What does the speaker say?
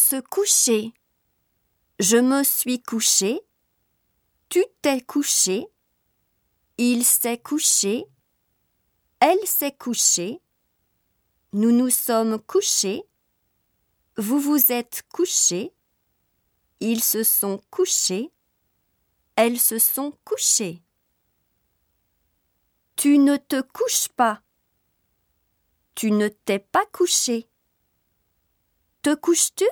Se coucher. Je me suis couché. Tu t'es couché. Il s'est couché. Elle s'est couchée. Nous nous sommes couchés. Vous vous êtes couchés. Ils se sont couchés. Elles se sont couchées. Tu ne te couches pas. Tu ne t'es pas couché. Te couches-tu?